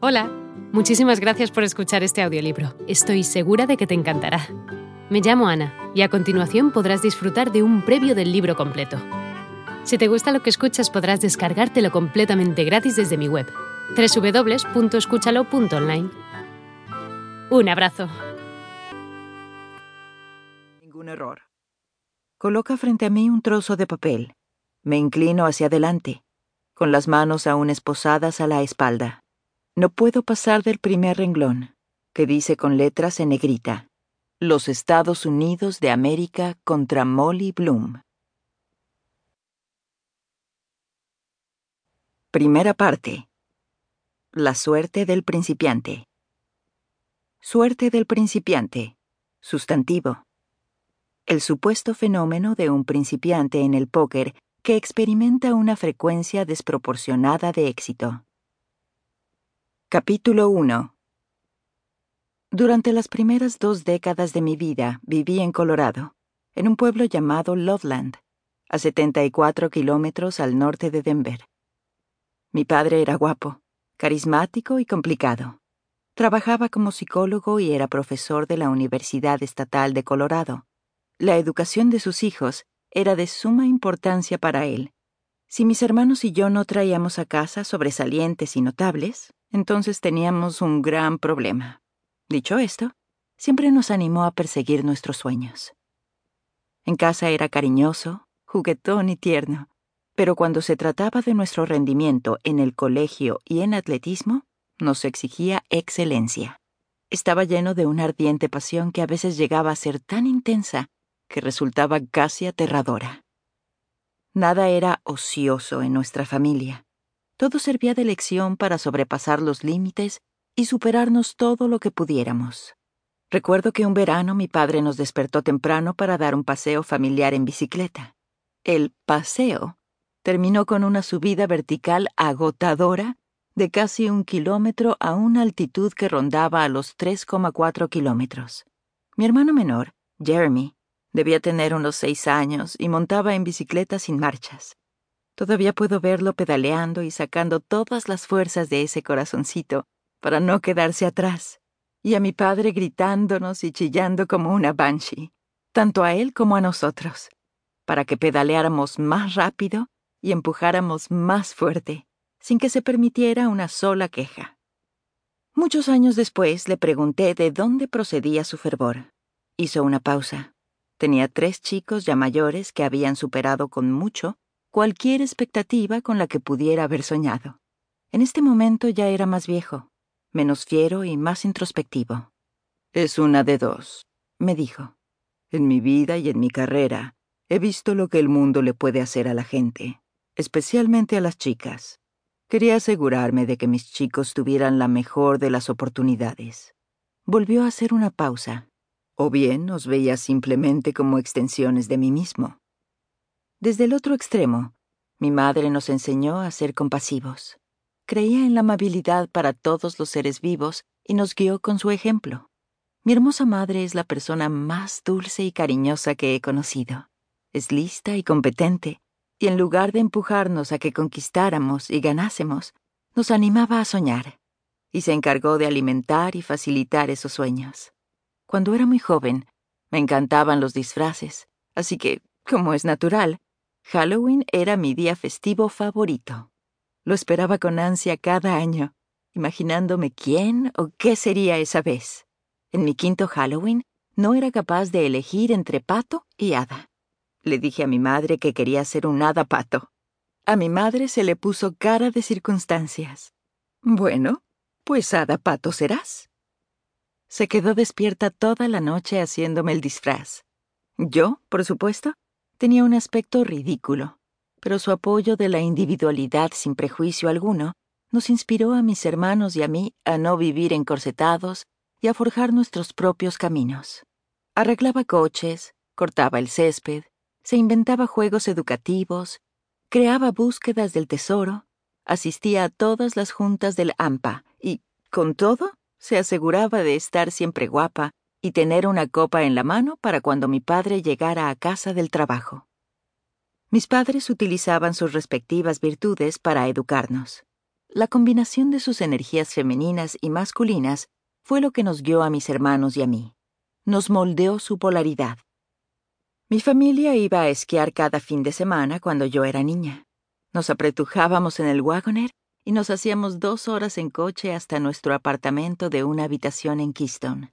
Hola, muchísimas gracias por escuchar este audiolibro. Estoy segura de que te encantará. Me llamo Ana y a continuación podrás disfrutar de un previo del libro completo. Si te gusta lo que escuchas podrás descargártelo completamente gratis desde mi web, www.escúchalo.online. Un abrazo. Ningún error. Coloca frente a mí un trozo de papel. Me inclino hacia adelante, con las manos aún esposadas a la espalda. No puedo pasar del primer renglón, que dice con letras en negrita, Los Estados Unidos de América contra Molly Bloom. Primera parte. La suerte del principiante. Suerte del principiante. Sustantivo. El supuesto fenómeno de un principiante en el póker que experimenta una frecuencia desproporcionada de éxito. Capítulo 1 Durante las primeras dos décadas de mi vida viví en Colorado, en un pueblo llamado Loveland, a 74 kilómetros al norte de Denver. Mi padre era guapo, carismático y complicado. Trabajaba como psicólogo y era profesor de la Universidad Estatal de Colorado la educación de sus hijos era de suma importancia para él. Si mis hermanos y yo no traíamos a casa sobresalientes y notables, entonces teníamos un gran problema. Dicho esto, siempre nos animó a perseguir nuestros sueños. En casa era cariñoso, juguetón y tierno, pero cuando se trataba de nuestro rendimiento en el colegio y en atletismo, nos exigía excelencia. Estaba lleno de una ardiente pasión que a veces llegaba a ser tan intensa que resultaba casi aterradora. Nada era ocioso en nuestra familia. Todo servía de lección para sobrepasar los límites y superarnos todo lo que pudiéramos. Recuerdo que un verano mi padre nos despertó temprano para dar un paseo familiar en bicicleta. El paseo terminó con una subida vertical agotadora de casi un kilómetro a una altitud que rondaba a los 3,4 kilómetros. Mi hermano menor, Jeremy, Debía tener unos seis años y montaba en bicicleta sin marchas. Todavía puedo verlo pedaleando y sacando todas las fuerzas de ese corazoncito para no quedarse atrás, y a mi padre gritándonos y chillando como una banshee, tanto a él como a nosotros, para que pedaleáramos más rápido y empujáramos más fuerte, sin que se permitiera una sola queja. Muchos años después le pregunté de dónde procedía su fervor. Hizo una pausa. Tenía tres chicos ya mayores que habían superado con mucho cualquier expectativa con la que pudiera haber soñado. En este momento ya era más viejo, menos fiero y más introspectivo. Es una de dos, me dijo. En mi vida y en mi carrera he visto lo que el mundo le puede hacer a la gente, especialmente a las chicas. Quería asegurarme de que mis chicos tuvieran la mejor de las oportunidades. Volvió a hacer una pausa o bien nos veía simplemente como extensiones de mí mismo. Desde el otro extremo, mi madre nos enseñó a ser compasivos. Creía en la amabilidad para todos los seres vivos y nos guió con su ejemplo. Mi hermosa madre es la persona más dulce y cariñosa que he conocido. Es lista y competente, y en lugar de empujarnos a que conquistáramos y ganásemos, nos animaba a soñar, y se encargó de alimentar y facilitar esos sueños. Cuando era muy joven, me encantaban los disfraces, así que, como es natural, Halloween era mi día festivo favorito. Lo esperaba con ansia cada año, imaginándome quién o qué sería esa vez. En mi quinto Halloween no era capaz de elegir entre pato y hada. Le dije a mi madre que quería ser un hada pato. A mi madre se le puso cara de circunstancias. Bueno, pues hada pato serás. Se quedó despierta toda la noche haciéndome el disfraz. Yo, por supuesto, tenía un aspecto ridículo, pero su apoyo de la individualidad sin prejuicio alguno nos inspiró a mis hermanos y a mí a no vivir encorsetados y a forjar nuestros propios caminos. Arreglaba coches, cortaba el césped, se inventaba juegos educativos, creaba búsquedas del tesoro, asistía a todas las juntas del AMPA y, con todo, se aseguraba de estar siempre guapa y tener una copa en la mano para cuando mi padre llegara a casa del trabajo. Mis padres utilizaban sus respectivas virtudes para educarnos. La combinación de sus energías femeninas y masculinas fue lo que nos guió a mis hermanos y a mí. Nos moldeó su polaridad. Mi familia iba a esquiar cada fin de semana cuando yo era niña. Nos apretujábamos en el Wagoner y nos hacíamos dos horas en coche hasta nuestro apartamento de una habitación en Keystone.